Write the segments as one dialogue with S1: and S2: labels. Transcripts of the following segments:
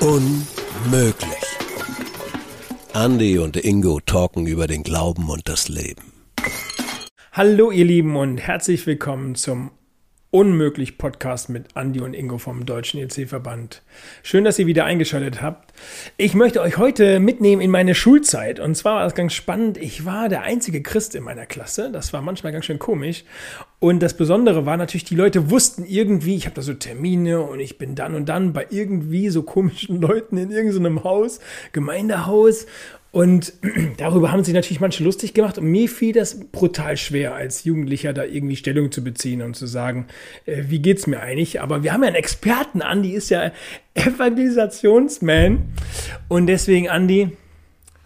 S1: Unmöglich. Andy und Ingo talken über den Glauben und das Leben.
S2: Hallo ihr Lieben und herzlich willkommen zum Unmöglich Podcast mit Andi und Ingo vom Deutschen EC-Verband. Schön, dass ihr wieder eingeschaltet habt. Ich möchte euch heute mitnehmen in meine Schulzeit. Und zwar war das ganz spannend. Ich war der einzige Christ in meiner Klasse. Das war manchmal ganz schön komisch. Und das Besondere war natürlich, die Leute wussten irgendwie, ich habe da so Termine und ich bin dann und dann bei irgendwie so komischen Leuten in irgendeinem Haus, Gemeindehaus. Und darüber haben sich natürlich manche lustig gemacht. Und mir fiel das brutal schwer, als Jugendlicher da irgendwie Stellung zu beziehen und zu sagen, äh, wie geht's mir eigentlich? Aber wir haben ja einen Experten, Andi ist ja Evangelisationsman. Und deswegen, Andi,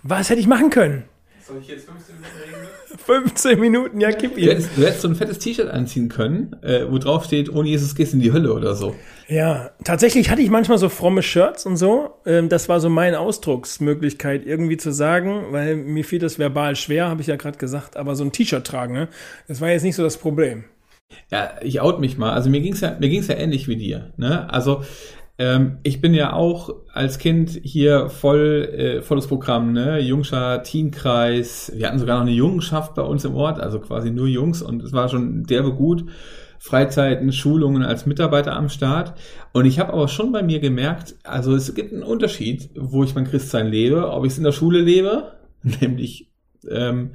S2: was hätte ich machen können? Soll ich jetzt 15 Minuten reden? 15 Minuten, ja, gib ihm.
S3: Du hättest, du hättest so ein fettes T-Shirt anziehen können, äh, wo drauf steht, ohne Jesus gehst in die Hölle oder so.
S2: Ja, tatsächlich hatte ich manchmal so fromme Shirts und so. Ähm, das war so meine Ausdrucksmöglichkeit, irgendwie zu sagen, weil mir fiel das verbal schwer, habe ich ja gerade gesagt, aber so ein T-Shirt tragen, ne? das war jetzt nicht so das Problem.
S3: Ja, ich out mich mal. Also mir ging's ja, mir ging's ja ähnlich wie dir. Ne? Also ähm, ich bin ja auch als Kind hier voll äh, volles Programm, ne? Jungscher Teenkreis. Wir hatten sogar noch eine Jungenschaft bei uns im Ort, also quasi nur Jungs und es war schon derbe gut. Freizeiten, Schulungen als Mitarbeiter am Start. Und ich habe aber schon bei mir gemerkt, also es gibt einen Unterschied, wo ich mein Christsein lebe, ob ich es in der Schule lebe, nämlich ähm,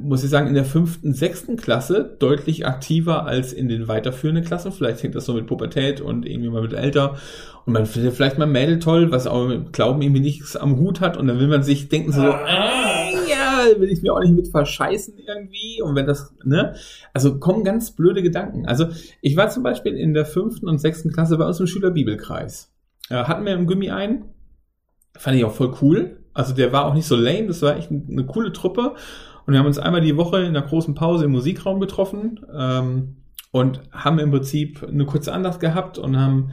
S3: muss ich sagen, in der fünften, sechsten Klasse deutlich aktiver als in den weiterführenden Klassen. Vielleicht hängt das so mit Pubertät und irgendwie mal mit älter. Und man findet vielleicht mal Mädel toll, was auch mit Glauben irgendwie nichts am Hut hat. Und dann will man sich denken so, ah. äh, ja, will ich mir auch nicht mit verscheißen irgendwie. Und wenn das, ne? Also kommen ganz blöde Gedanken. Also ich war zum Beispiel in der fünften und sechsten Klasse bei uns im Schülerbibelkreis. Ja, hatten wir im Gummi einen. Fand ich auch voll cool. Also der war auch nicht so lame, das war echt eine coole Truppe. Und wir haben uns einmal die Woche in der großen Pause im Musikraum getroffen ähm, und haben im Prinzip eine kurze Andacht gehabt und haben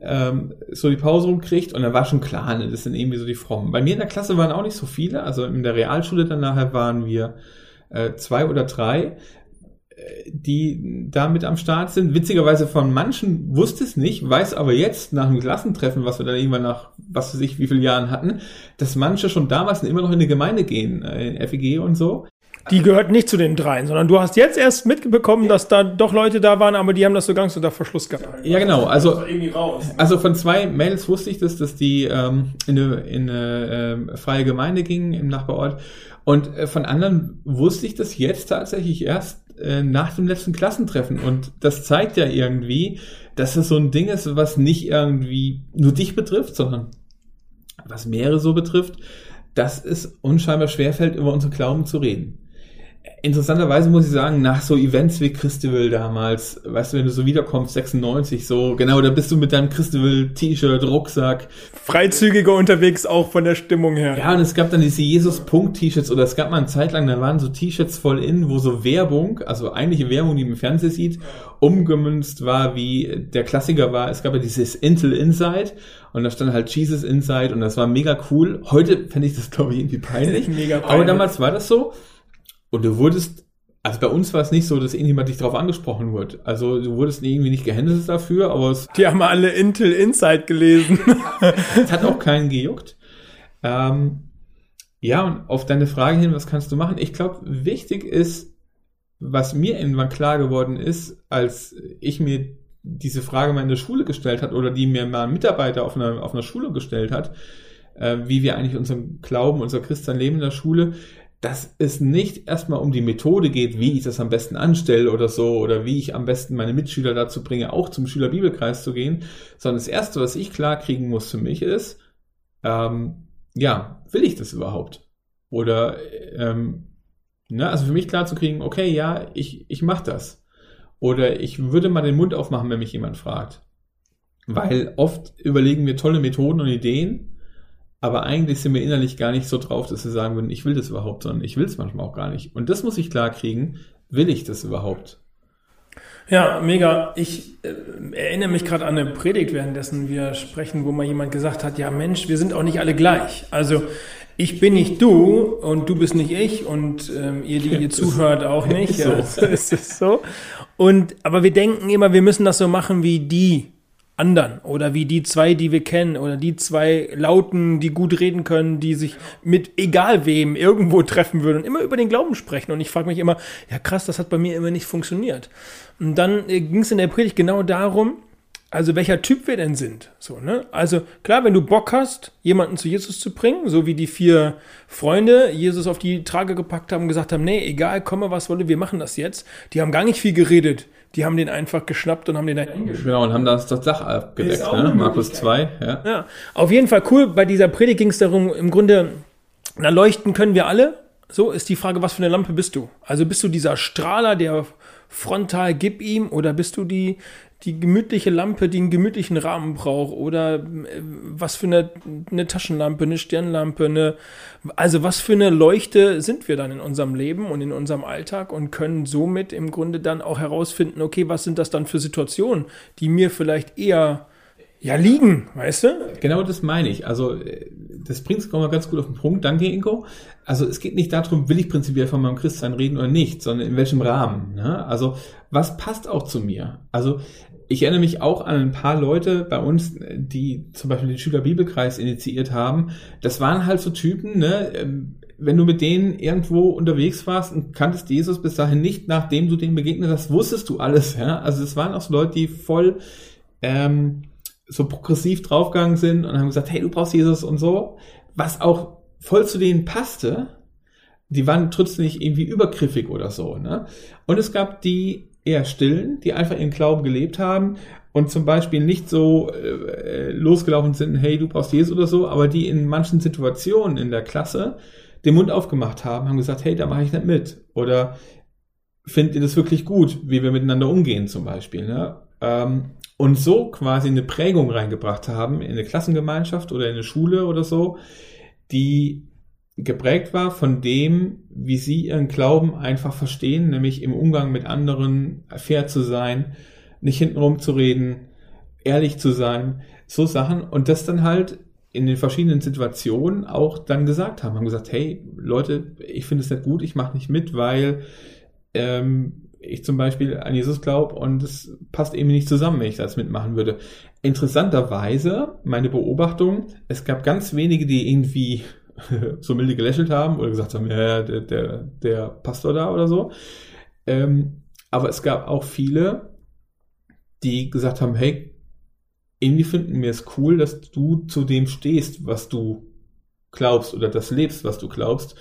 S3: ähm, so die Pause rumkriegt und da war schon klar, ne, das sind irgendwie so die Frommen. Bei mir in der Klasse waren auch nicht so viele, also in der Realschule dann nachher waren wir äh, zwei oder drei, die da mit am Start sind. Witzigerweise von manchen wusste es nicht, weiß aber jetzt nach dem Klassentreffen, was wir dann irgendwann nach was weiß ich wie vielen Jahren hatten, dass manche schon damals immer noch in die Gemeinde gehen, äh, in FEG und so.
S2: Die gehört nicht zu den dreien, sondern du hast jetzt erst mitbekommen, dass da doch Leute da waren, aber die haben das so ganz unter Verschluss gehabt.
S3: Ja, genau. Also, also von zwei Mails wusste ich das, dass die ähm, in eine, in eine äh, freie Gemeinde gingen im Nachbarort. Und äh, von anderen wusste ich das jetzt tatsächlich erst äh, nach dem letzten Klassentreffen. Und das zeigt ja irgendwie, dass es so ein Ding ist, was nicht irgendwie nur dich betrifft, sondern was mehrere so betrifft, dass es unscheinbar schwerfällt, über unsere Glauben zu reden interessanterweise muss ich sagen, nach so Events wie Christival damals, weißt du, wenn du so wiederkommst, 96, so, genau, da bist du mit deinem Christival-T-Shirt, Rucksack.
S2: Freizügiger unterwegs auch von der Stimmung her.
S3: Ja, und es gab dann diese Jesus-Punkt-T-Shirts oder es gab mal eine Zeit lang, da waren so T-Shirts voll in, wo so Werbung, also eigentliche Werbung, die man im Fernsehen sieht, umgemünzt war, wie der Klassiker war, es gab ja dieses Intel Inside und da stand halt Jesus Inside und das war mega cool. Heute fände ich das, glaube ich, irgendwie peinlich. mega peinlich. Aber damals war das so. Und du wurdest, also bei uns war es nicht so, dass irgendjemand dich darauf angesprochen wird. Also du wurdest irgendwie nicht gehändet dafür, aber es.
S2: Die haben alle Intel Insight gelesen.
S3: es hat auch keinen gejuckt. Ähm, ja, und auf deine Frage hin, was kannst du machen? Ich glaube, wichtig ist, was mir irgendwann klar geworden ist, als ich mir diese Frage mal in der Schule gestellt hat oder die mir mal ein Mitarbeiter auf einer, auf einer Schule gestellt hat, äh, wie wir eigentlich unseren Glauben, unser Christian leben in der Schule, dass es nicht erstmal um die Methode geht, wie ich das am besten anstelle oder so, oder wie ich am besten meine Mitschüler dazu bringe, auch zum Schülerbibelkreis zu gehen, sondern das Erste, was ich klar kriegen muss für mich ist, ähm, ja, will ich das überhaupt? Oder, ähm, ne, also für mich klar zu kriegen, okay, ja, ich, ich mache das. Oder ich würde mal den Mund aufmachen, wenn mich jemand fragt. Weil oft überlegen wir tolle Methoden und Ideen, aber eigentlich sind wir innerlich gar nicht so drauf, dass wir sagen würden, ich will das überhaupt, sondern ich will es manchmal auch gar nicht. Und das muss ich klar kriegen, will ich das überhaupt?
S2: Ja, mega. Ich äh, erinnere mich gerade an eine Predigt, währenddessen wir sprechen, wo mal jemand gesagt hat, ja Mensch, wir sind auch nicht alle gleich. Also ich bin nicht du und du bist nicht ich und ähm, ihr, die ihr zuhört, auch nicht. Ja, so. ist es so. Und, aber wir denken immer, wir müssen das so machen wie die anderen oder wie die zwei, die wir kennen oder die zwei Lauten, die gut reden können, die sich mit egal wem irgendwo treffen würden und immer über den Glauben sprechen. Und ich frage mich immer, ja krass, das hat bei mir immer nicht funktioniert. Und dann äh, ging es in der Predigt genau darum, also welcher Typ wir denn sind. So, ne? Also klar, wenn du Bock hast, jemanden zu Jesus zu bringen, so wie die vier Freunde Jesus auf die Trage gepackt haben und gesagt haben, nee, egal, komme was wolle, wir machen das jetzt. Die haben gar nicht viel geredet. Die haben den einfach geschnappt und haben den da
S3: eingeschrieben. Genau, und haben das, das Dach abgedeckt, ne? Markus 2,
S2: ja. Ja, auf jeden Fall cool. Bei dieser Predigt ging es darum, im Grunde, na, leuchten können wir alle. So ist die Frage, was für eine Lampe bist du? Also bist du dieser Strahler, der frontal gib ihm, oder bist du die, die gemütliche Lampe, die einen gemütlichen Rahmen braucht oder äh, was für eine, eine Taschenlampe, eine Stirnlampe, eine, also was für eine Leuchte sind wir dann in unserem Leben und in unserem Alltag und können somit im Grunde dann auch herausfinden, okay, was sind das dann für Situationen, die mir vielleicht eher ja, liegen, weißt du?
S3: Genau das meine ich. Also, äh, das bringt es mal ganz gut auf den Punkt. Danke, Inko. Also, es geht nicht darum, will ich prinzipiell von meinem Christsein reden oder nicht, sondern in welchem Rahmen. Ne? Also, was passt auch zu mir? Also, ich erinnere mich auch an ein paar Leute bei uns, die zum Beispiel den Schülerbibelkreis initiiert haben. Das waren halt so Typen, ne? Ähm, wenn du mit denen irgendwo unterwegs warst und kanntest Jesus bis dahin nicht, nachdem du denen begegnet hast, wusstest du alles. Ja? Also es waren auch so Leute, die voll ähm, so progressiv draufgegangen sind und haben gesagt, hey, du brauchst Jesus und so, was auch voll zu denen passte. Die waren trotzdem nicht irgendwie übergriffig oder so. Ne? Und es gab die eher stillen, die einfach ihren Glauben gelebt haben und zum Beispiel nicht so äh, losgelaufen sind, hey, du brauchst Jesus oder so, aber die in manchen Situationen in der Klasse den Mund aufgemacht haben, haben gesagt, hey, da mache ich nicht mit. Oder findet ihr das wirklich gut, wie wir miteinander umgehen zum Beispiel. Ne? Ähm, und so quasi eine Prägung reingebracht haben in eine Klassengemeinschaft oder in eine Schule oder so, die geprägt war von dem, wie sie ihren Glauben einfach verstehen, nämlich im Umgang mit anderen fair zu sein, nicht hintenrum zu reden, ehrlich zu sein, so Sachen und das dann halt in den verschiedenen Situationen auch dann gesagt haben, haben gesagt, hey Leute, ich finde es nicht gut, ich mache nicht mit, weil ähm, ich zum Beispiel an Jesus glaube und es passt eben nicht zusammen, wenn ich das mitmachen würde. Interessanterweise, meine Beobachtung, es gab ganz wenige, die irgendwie so milde gelächelt haben oder gesagt haben, ja, der, der, der Pastor da oder so. Ähm, aber es gab auch viele, die gesagt haben, hey, irgendwie finden wir es cool, dass du zu dem stehst, was du glaubst oder das lebst, was du glaubst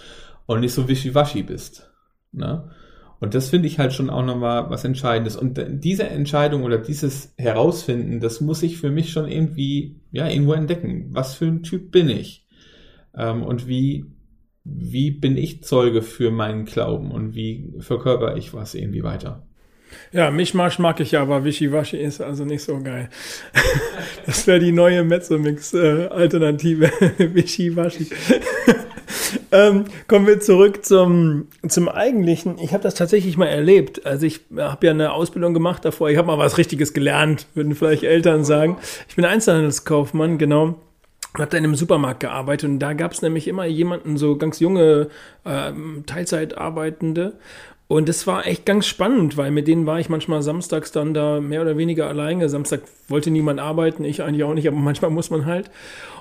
S3: und nicht so wischiwaschi bist. Ne? Und das finde ich halt schon auch nochmal was Entscheidendes. Und diese Entscheidung oder dieses Herausfinden, das muss ich für mich schon irgendwie, ja, irgendwo entdecken. Was für ein Typ bin ich? Ähm, und wie, wie bin ich Zeuge für meinen Glauben und wie verkörper ich was irgendwie weiter?
S2: Ja, Mischmasch mag ich ja, aber Wischiwaschi ist also nicht so geil. Das wäre die neue Mezzomix-Alternative. Äh, Wischiwaschi. ähm, kommen wir zurück zum, zum Eigentlichen. Ich habe das tatsächlich mal erlebt. Also ich habe ja eine Ausbildung gemacht davor. Ich habe mal was Richtiges gelernt, würden vielleicht Eltern sagen. Ich bin Einzelhandelskaufmann, genau habe da in einem Supermarkt gearbeitet und da gab es nämlich immer jemanden, so ganz junge äh, Teilzeitarbeitende. Und das war echt ganz spannend, weil mit denen war ich manchmal samstags dann da mehr oder weniger alleine. Samstag wollte niemand arbeiten, ich eigentlich auch nicht, aber manchmal muss man halt.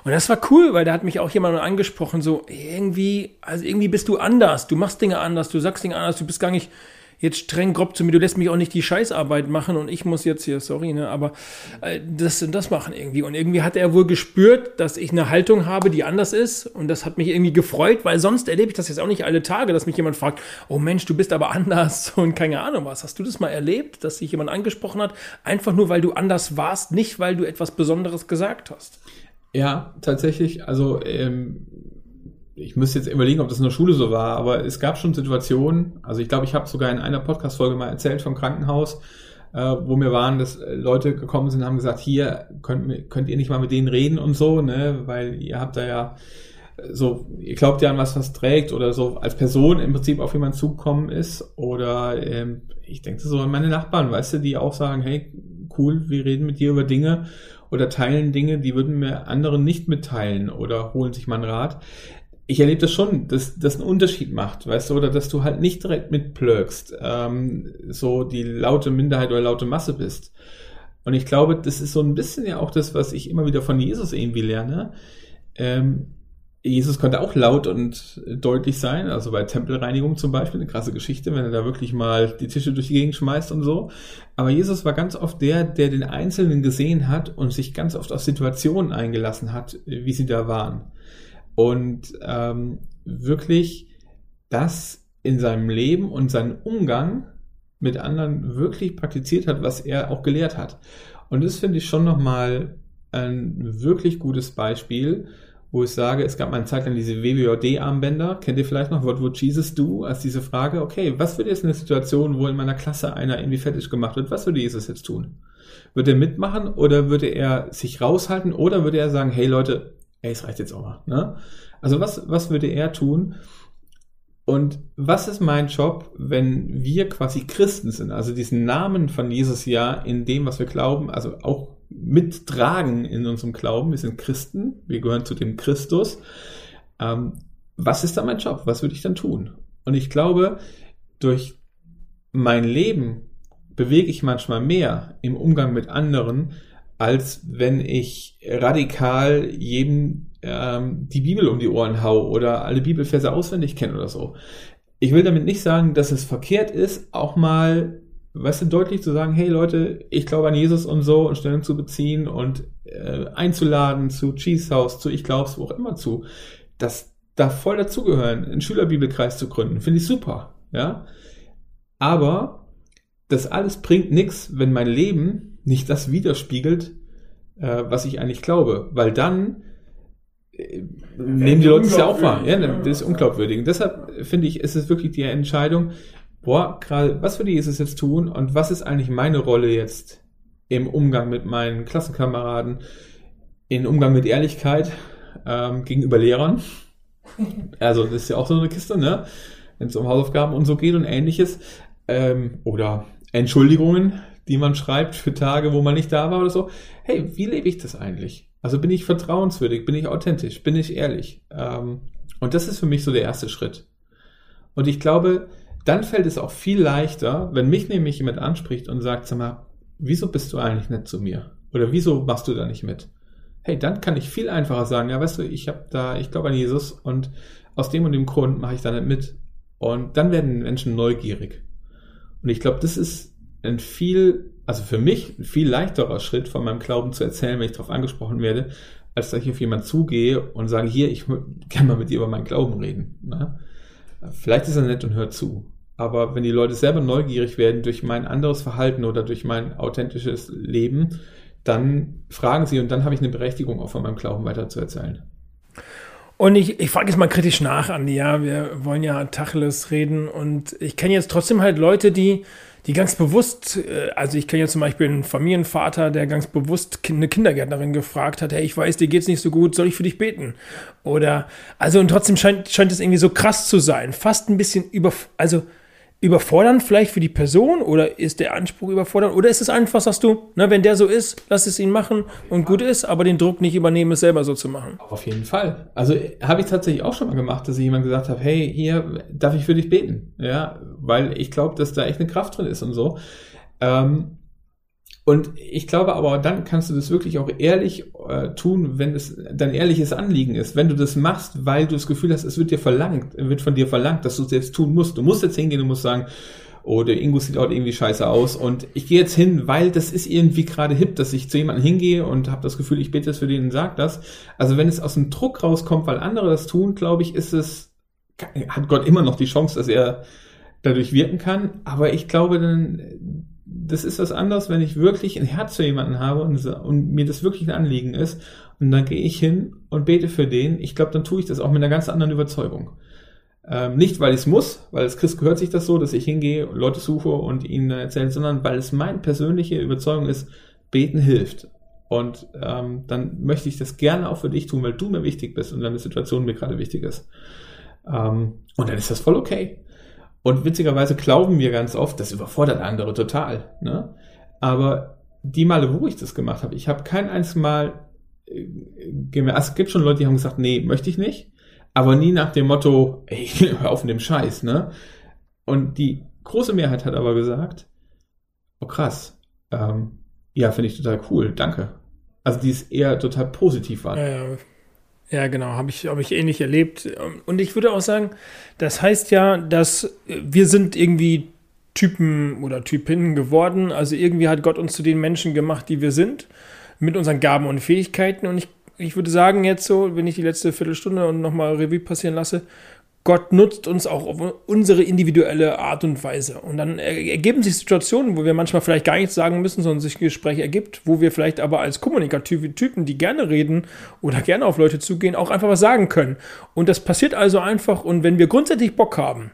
S2: Und das war cool, weil da hat mich auch jemand angesprochen, so irgendwie, also irgendwie bist du anders, du machst Dinge anders, du sagst Dinge anders, du bist gar nicht jetzt streng grob zu mir, du lässt mich auch nicht die Scheißarbeit machen und ich muss jetzt hier, sorry, ne, aber äh, das und das machen irgendwie. Und irgendwie hat er wohl gespürt, dass ich eine Haltung habe, die anders ist und das hat mich irgendwie gefreut, weil sonst erlebe ich das jetzt auch nicht alle Tage, dass mich jemand fragt, oh Mensch, du bist aber anders und keine Ahnung was. Hast du das mal erlebt, dass sich jemand angesprochen hat, einfach nur weil du anders warst, nicht weil du etwas Besonderes gesagt hast?
S3: Ja, tatsächlich. Also ähm, ich müsste jetzt überlegen, ob das in der Schule so war, aber es gab schon Situationen, also ich glaube, ich habe sogar in einer Podcast-Folge mal erzählt vom Krankenhaus, äh, wo mir waren, dass Leute gekommen sind und haben gesagt, hier, könnt, könnt ihr nicht mal mit denen reden und so, ne, weil ihr habt da ja so, ihr glaubt ja an was, was trägt oder so als Person im Prinzip auf jemanden zugekommen ist oder ähm, ich denke so an meine Nachbarn, weißt du, die auch sagen, hey, cool, wir reden mit dir über Dinge oder teilen Dinge, die würden mir anderen nicht mitteilen oder holen sich mal einen Rat ich erlebe das schon, dass das einen Unterschied macht, weißt du, oder dass du halt nicht direkt mitplögst, ähm, so die laute Minderheit oder laute Masse bist. Und ich glaube, das ist so ein bisschen ja auch das, was ich immer wieder von Jesus irgendwie lerne. Ähm, Jesus konnte auch laut und deutlich sein, also bei Tempelreinigung zum Beispiel, eine krasse Geschichte, wenn er da wirklich mal die Tische durch die Gegend schmeißt und so. Aber Jesus war ganz oft der, der den Einzelnen gesehen hat und sich ganz oft auf Situationen eingelassen hat, wie sie da waren und ähm, wirklich das in seinem Leben und seinem Umgang mit anderen wirklich praktiziert hat, was er auch gelehrt hat. Und das finde ich schon nochmal ein wirklich gutes Beispiel, wo ich sage, es gab mal eine Zeit lang diese WWJD-Armbänder, kennt ihr vielleicht noch, What would Jesus do? Als diese Frage, okay, was würde jetzt in der Situation, wo in meiner Klasse einer irgendwie fertig gemacht wird, was würde Jesus jetzt tun? Würde er mitmachen oder würde er sich raushalten oder würde er sagen, hey Leute, ey, es reicht jetzt auch mal. Ne? Also was, was würde er tun? Und was ist mein Job, wenn wir quasi Christen sind, also diesen Namen von Jesus ja in dem, was wir glauben, also auch mittragen in unserem Glauben. Wir sind Christen, wir gehören zu dem Christus. Ähm, was ist dann mein Job? Was würde ich dann tun? Und ich glaube, durch mein Leben bewege ich manchmal mehr im Umgang mit anderen, als wenn ich radikal jedem ähm, die Bibel um die Ohren hau oder alle Bibelverse auswendig kenne oder so. Ich will damit nicht sagen, dass es verkehrt ist, auch mal, weißt du, deutlich zu sagen, hey Leute, ich glaube an Jesus und so und Stellung zu beziehen und äh, einzuladen zu Cheese House, zu Ich glaub's, wo auch immer zu. Das darf voll dazugehören, einen Schülerbibelkreis zu gründen. Finde ich super, ja. Aber das alles bringt nichts, wenn mein Leben nicht das widerspiegelt, äh, was ich eigentlich glaube. Weil dann äh, nehmen die Leute es ja auch wahr. Ja, das ist unglaubwürdig. Und deshalb finde ich, ist es wirklich die Entscheidung, boah, gerade, was würde Jesus jetzt tun und was ist eigentlich meine Rolle jetzt im Umgang mit meinen Klassenkameraden, im Umgang mit Ehrlichkeit ähm, gegenüber Lehrern. Also das ist ja auch so eine Kiste, ne? Wenn es um Hausaufgaben und so geht und ähnliches. Ähm, oder Entschuldigungen, die man schreibt für Tage, wo man nicht da war oder so. Hey, wie lebe ich das eigentlich? Also bin ich vertrauenswürdig, bin ich authentisch, bin ich ehrlich? Ähm, und das ist für mich so der erste Schritt. Und ich glaube, dann fällt es auch viel leichter, wenn mich nämlich jemand anspricht und sagt, sag mal, wieso bist du eigentlich nicht zu mir? Oder wieso machst du da nicht mit? Hey, dann kann ich viel einfacher sagen, ja, weißt du, ich habe da, ich glaube an Jesus und aus dem und dem Grund mache ich da nicht mit. Und dann werden Menschen neugierig. Und ich glaube, das ist ein viel, also für mich ein viel leichterer Schritt von meinem Glauben zu erzählen, wenn ich darauf angesprochen werde, als dass ich auf jemanden zugehe und sage, hier, ich kann mal mit dir über meinen Glauben reden. Ne? Vielleicht ist er nett und hört zu. Aber wenn die Leute selber neugierig werden durch mein anderes Verhalten oder durch mein authentisches Leben, dann fragen sie und dann habe ich eine Berechtigung, auch von meinem Glauben weiter zu erzählen.
S2: Und ich, ich frage jetzt mal kritisch nach, Andi, ja, wir wollen ja Tacheles reden und ich kenne jetzt trotzdem halt Leute, die, die ganz bewusst, äh, also ich kenne ja zum Beispiel einen Familienvater, der ganz bewusst eine Kindergärtnerin gefragt hat, hey, ich weiß, dir geht's nicht so gut, soll ich für dich beten? Oder, also und trotzdem scheint, scheint es irgendwie so krass zu sein, fast ein bisschen über, also überfordern vielleicht für die Person oder ist der Anspruch überfordern oder ist es einfach, sagst du, ne, wenn der so ist, lass es ihn machen und gut ist, aber den Druck nicht übernehmen, es selber so zu machen.
S3: Auf jeden Fall. Also habe ich tatsächlich auch schon mal gemacht, dass ich jemand gesagt habe, hey, hier darf ich für dich beten, ja, weil ich glaube, dass da echt eine Kraft drin ist und so. Ähm, und ich glaube aber, dann kannst du das wirklich auch ehrlich äh, tun, wenn es dein ehrliches Anliegen ist. Wenn du das machst, weil du das Gefühl hast, es wird dir verlangt, wird von dir verlangt, dass du es jetzt tun musst. Du musst jetzt hingehen, du musst sagen, oh, der Ingo sieht heute irgendwie scheiße aus und ich gehe jetzt hin, weil das ist irgendwie gerade hip, dass ich zu jemandem hingehe und habe das Gefühl, ich bete das für den und sag das. Also wenn es aus dem Druck rauskommt, weil andere das tun, glaube ich, ist es, hat Gott immer noch die Chance, dass er dadurch wirken kann. Aber ich glaube, dann das ist was anderes, wenn ich wirklich ein Herz für jemanden habe und, und mir das wirklich ein Anliegen ist. Und dann gehe ich hin und bete für den. Ich glaube, dann tue ich das auch mit einer ganz anderen Überzeugung. Ähm, nicht, weil ich es muss, weil als Christ gehört sich das so, dass ich hingehe, Leute suche und ihnen erzähle, sondern weil es meine persönliche Überzeugung ist, beten hilft. Und ähm, dann möchte ich das gerne auch für dich tun, weil du mir wichtig bist und deine Situation mir gerade wichtig ist. Ähm, und dann ist das voll okay. Und witzigerweise glauben wir ganz oft, das überfordert andere total. Ne? Aber die Male, wo ich das gemacht habe, ich habe kein einziges Mal äh, gemerkt, also es gibt schon Leute, die haben gesagt, nee, möchte ich nicht. aber nie nach dem Motto, ey, hör auf mit dem Scheiß, ne? Und die große Mehrheit hat aber gesagt, oh krass, ähm, ja, finde ich total cool, danke. Also die ist eher total positiv war.
S2: Ja, ja. Ja genau, habe ich, hab ich ähnlich erlebt. Und ich würde auch sagen, das heißt ja, dass wir sind irgendwie Typen oder Typinnen geworden. Also irgendwie hat Gott uns zu den Menschen gemacht, die wir sind, mit unseren Gaben und Fähigkeiten. Und ich, ich würde sagen, jetzt so, wenn ich die letzte Viertelstunde und nochmal Revue passieren lasse, Gott nutzt uns auch auf unsere individuelle Art und Weise. Und dann ergeben sich Situationen, wo wir manchmal vielleicht gar nichts sagen müssen, sondern sich ein Gespräch ergibt, wo wir vielleicht aber als kommunikative Typen, die gerne reden oder gerne auf Leute zugehen, auch einfach was sagen können. Und das passiert also einfach. Und wenn wir grundsätzlich Bock haben,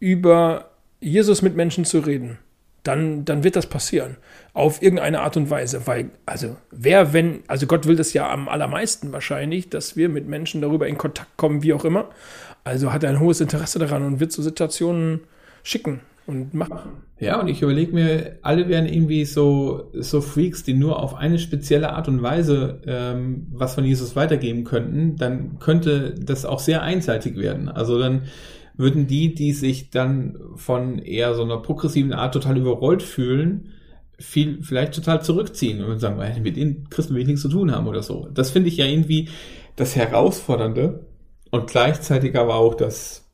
S2: über Jesus mit Menschen zu reden, dann, dann wird das passieren. Auf irgendeine Art und Weise. Weil, also, wer, wenn, also Gott will das ja am allermeisten wahrscheinlich, dass wir mit Menschen darüber in Kontakt kommen, wie auch immer. Also hat er ein hohes Interesse daran und wird so Situationen schicken und machen.
S3: Ja, und ich überlege mir, alle wären irgendwie so, so Freaks, die nur auf eine spezielle Art und Weise ähm, was von Jesus weitergeben könnten, dann könnte das auch sehr einseitig werden. Also dann würden die, die sich dann von eher so einer progressiven Art total überrollt fühlen, viel, vielleicht total zurückziehen und sagen, mit den Christen will ich nichts zu tun haben oder so. Das finde ich ja irgendwie das Herausfordernde und gleichzeitig aber auch das,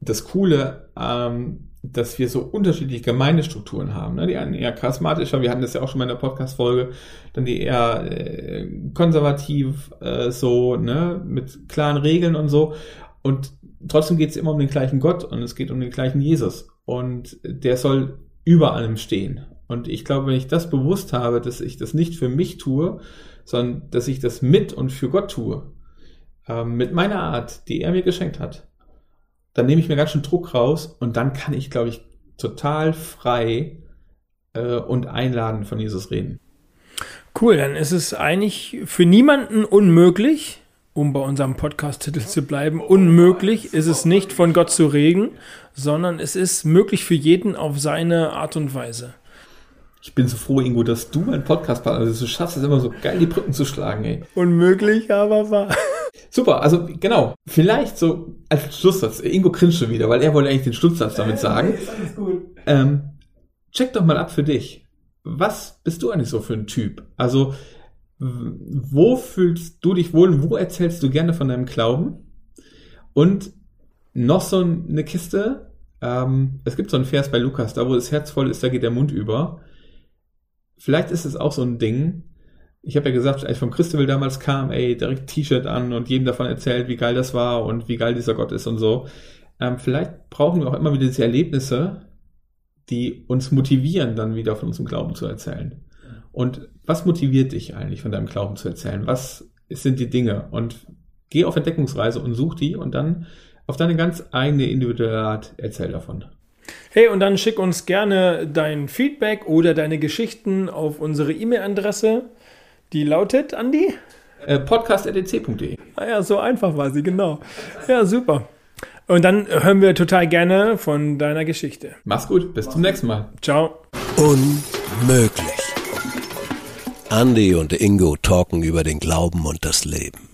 S3: das Coole, ähm, dass wir so unterschiedliche Gemeindestrukturen haben. Ne? Die einen eher charismatischer, wir hatten das ja auch schon mal in der Podcast-Folge, dann die eher äh, konservativ, äh, so, ne, mit klaren Regeln und so. Und trotzdem geht es immer um den gleichen Gott und es geht um den gleichen Jesus. Und der soll über allem stehen. Und ich glaube, wenn ich das bewusst habe, dass ich das nicht für mich tue, sondern dass ich das mit und für Gott tue, ähm, mit meiner Art, die er mir geschenkt hat, dann nehme ich mir ganz schön Druck raus und dann kann ich, glaube ich, total frei äh, und einladend von Jesus reden.
S2: Cool, dann ist es eigentlich für niemanden unmöglich, um bei unserem Podcast-Titel zu bleiben, unmöglich ist es nicht von Gott zu reden, sondern es ist möglich für jeden auf seine Art und Weise.
S3: Ich bin so froh, Ingo, dass du mein Podcast-Partner bist. Du schaffst es immer so geil, die Brücken zu schlagen, ey.
S2: Unmöglich, aber wahr.
S3: Super, also genau. Vielleicht so als Schlusssatz. Ingo grinst schon wieder, weil er wollte eigentlich den Schlusssatz damit sagen. Ist alles gut. Ähm, check doch mal ab für dich. Was bist du eigentlich so für ein Typ? Also, wo fühlst du dich wohl wo erzählst du gerne von deinem Glauben? Und noch so eine Kiste. Ähm, es gibt so einen Vers bei Lukas, da wo das Herz voll ist, da geht der Mund über. Vielleicht ist es auch so ein Ding, ich habe ja gesagt, als ich vom Christabel damals kam, ey, direkt T-Shirt an und jedem davon erzählt, wie geil das war und wie geil dieser Gott ist und so. Ähm, vielleicht brauchen wir auch immer wieder diese Erlebnisse, die uns motivieren, dann wieder von unserem Glauben zu erzählen. Und was motiviert dich eigentlich, von deinem Glauben zu erzählen? Was sind die Dinge? Und geh auf Entdeckungsreise und such die und dann auf deine ganz eigene individuelle Art erzähl davon.
S2: Hey, und dann schick uns gerne dein Feedback oder deine Geschichten auf unsere E-Mail-Adresse die lautet, Andi?
S3: Äh, podcast.edc.de.
S2: Ah ja, so einfach war sie, genau. Ja, super. Und dann hören wir total gerne von deiner Geschichte.
S3: Mach's gut, bis zum nächsten Mal.
S2: Ciao.
S1: Unmöglich. Andi und Ingo talken über den Glauben und das Leben.